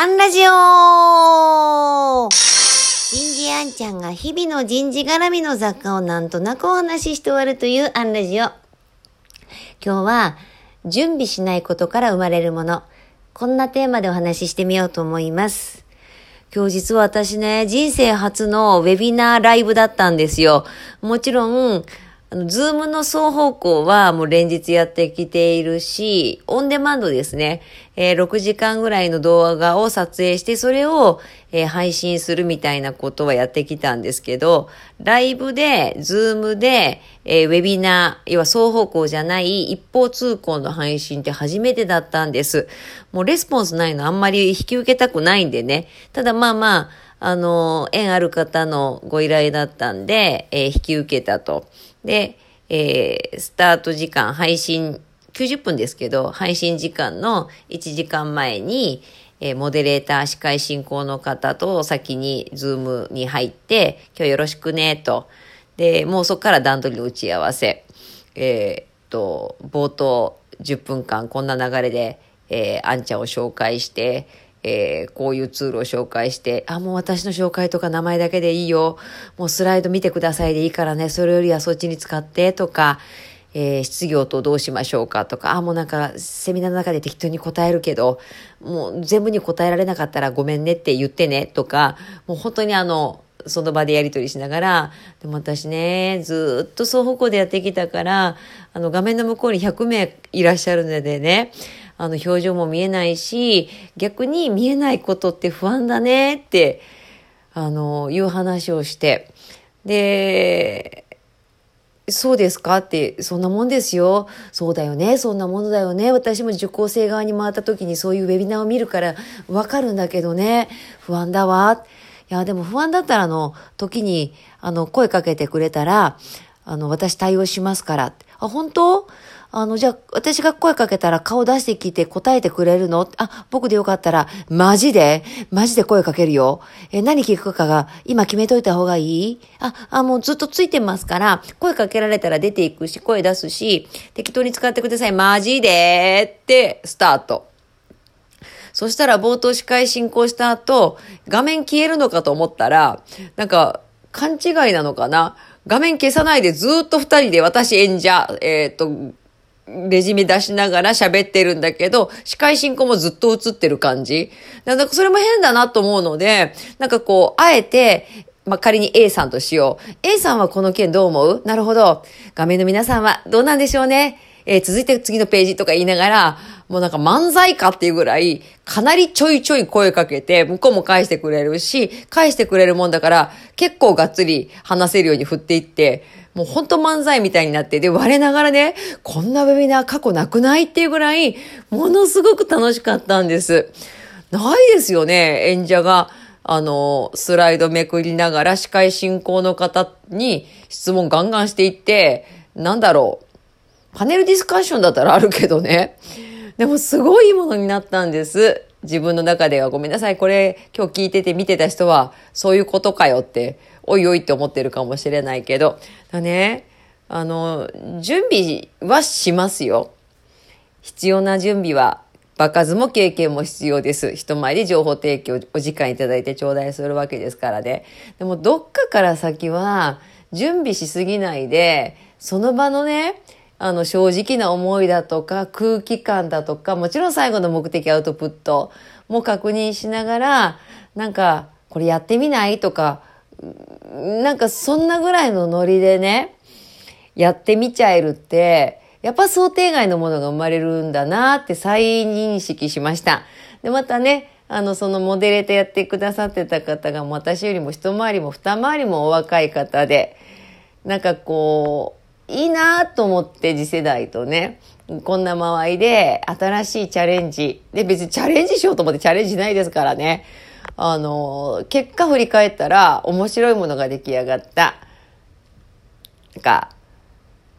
アンラジオ人事アンちゃんが日々の人事絡みの雑感をなんとなくお話しして終わるというアンラジオ。今日は、準備しないことから生まれるもの。こんなテーマでお話ししてみようと思います。今日実は私ね、人生初のウェビナーライブだったんですよ。もちろん、あの、 Zoom の双方向はもう連日やってきているし、オンデマンドですね。えー、6時間ぐらいの動画を撮影して、それを、えー、配信するみたいなことはやってきたんですけど、ライブで、 Zoom で、えー、ウェビナー、要は双方向じゃない一方通行の配信って初めてだったんです。もうレスポンスないのあんまり引き受けたくないんでね。ただまあまあ、あの、縁ある方のご依頼だったんで、えー、引き受けたと。で、えー、スタート時間、配信、90分ですけど、配信時間の1時間前に、えー、モデレーター、司会進行の方と先に Zoom に入って、今日よろしくね、と。で、もうそこから段取りの打ち合わせ。えー、っと、冒頭10分間こんな流れで、えー、あんちゃんを紹介して、えー、こういうツールを紹介して、あ、もう私の紹介とか名前だけでいいよ。もうスライド見てくださいでいいからね。それよりはそっちに使ってとか、えー、失業とどうしましょうかとか、あ、もうなんかセミナーの中で適当に答えるけど、もう全部に答えられなかったらごめんねって言ってねとか、もう本当にあの、その場でやり取りしながら、でも私ね、ずっと双方向でやってきたから、あの画面の向こうに100名いらっしゃるのでね、あの表情も見えないし、逆に見えないことって不安だねって、あの、いう話をして、で、そうですかって、そんなもんですよ。そうだよね。そんなものだよね。私も受講生側に回った時にそういうウェビナーを見るからわかるんだけどね。不安だわ。いや、でも不安だったらあの、時に、あの、声かけてくれたら、あの、私対応しますから。あ、本当？あの、じゃあ、私が声かけたら顔出してきて答えてくれるの？あ、僕でよかったら、マジで？マジで声かけるよ？え、何聞くかが、今決めといた方がいい？あ、あ、もうずっとついてますから、声かけられたら出ていくし、声出すし、適当に使ってください。マジで？って、スタート。そしたら冒頭司会進行した後、画面消えるのかと思ったら、なんか、勘違いなのかな？画面消さないでずっと二人で私演者、えっ、ー、と、レジュメ出しながら喋ってるんだけど、司会進行もずっと映ってる感じ。なんかそれも変だなと思うので、なんかこう、あえて、まあ、仮に A さんとしよう。A さんはこの件どう思う？なるほど。画面の皆さんはどうなんでしょうね？えー、続いて次のページとか言いながら、もうなんか漫才かっていうぐらい、かなりちょいちょい声かけて、向こうも返してくれるし、返してくれるもんだから、結構がっつり話せるように振っていって、もうほんと漫才みたいになって、で、我ながらね、こんなウェビナー過去なくないっていうぐらい、ものすごく楽しかったんです。ないですよね、演者が。あの、スライドめくりながら司会進行の方に質問ガンガンしていって、なんだろう。パネルディスカッションだったらあるけどね。でもすごいものになったんです。自分の中ではごめんなさい。これ今日聞いてて見てた人はそういうことかよっておいおいって思ってるかもしれないけど、だね、あの、準備はしますよ。必要な準備は、場数も経験も必要です。人前で情報提供お時間いただいて頂戴するわけですからね。でもどっかから先は準備しすぎないで、その場のね、あの正直な思いだとか空気感だとか、もちろん最後の目的アウトプットも確認しながら、なんかこれやってみない？とか、なんかそんなぐらいのノリでね、やってみちゃえるって、やっぱ想定外のものが生まれるんだなって再認識しました。で、またね、あの、そのモデレーターやってくださってた方が私よりも一回りも二回りもお若い方で、なんかこう、いいなと思って次世代とね、こんな間合いで新しいチャレンジ。で、別にチャレンジしようと思ってチャレンジないですからね。あの、結果振り返ったら面白いものが出来上がった。なんか、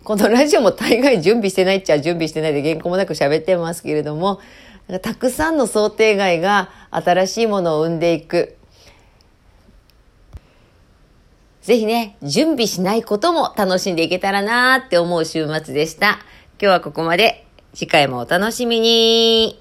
このラジオも大概準備してないっちゃ準備してないで原稿もなく喋ってますけれども、たくさんの想定外が新しいものを生んでいく。ぜひね、準備しないことも楽しんでいけたらなーって思う週末でした。今日はここまで。次回もお楽しみに。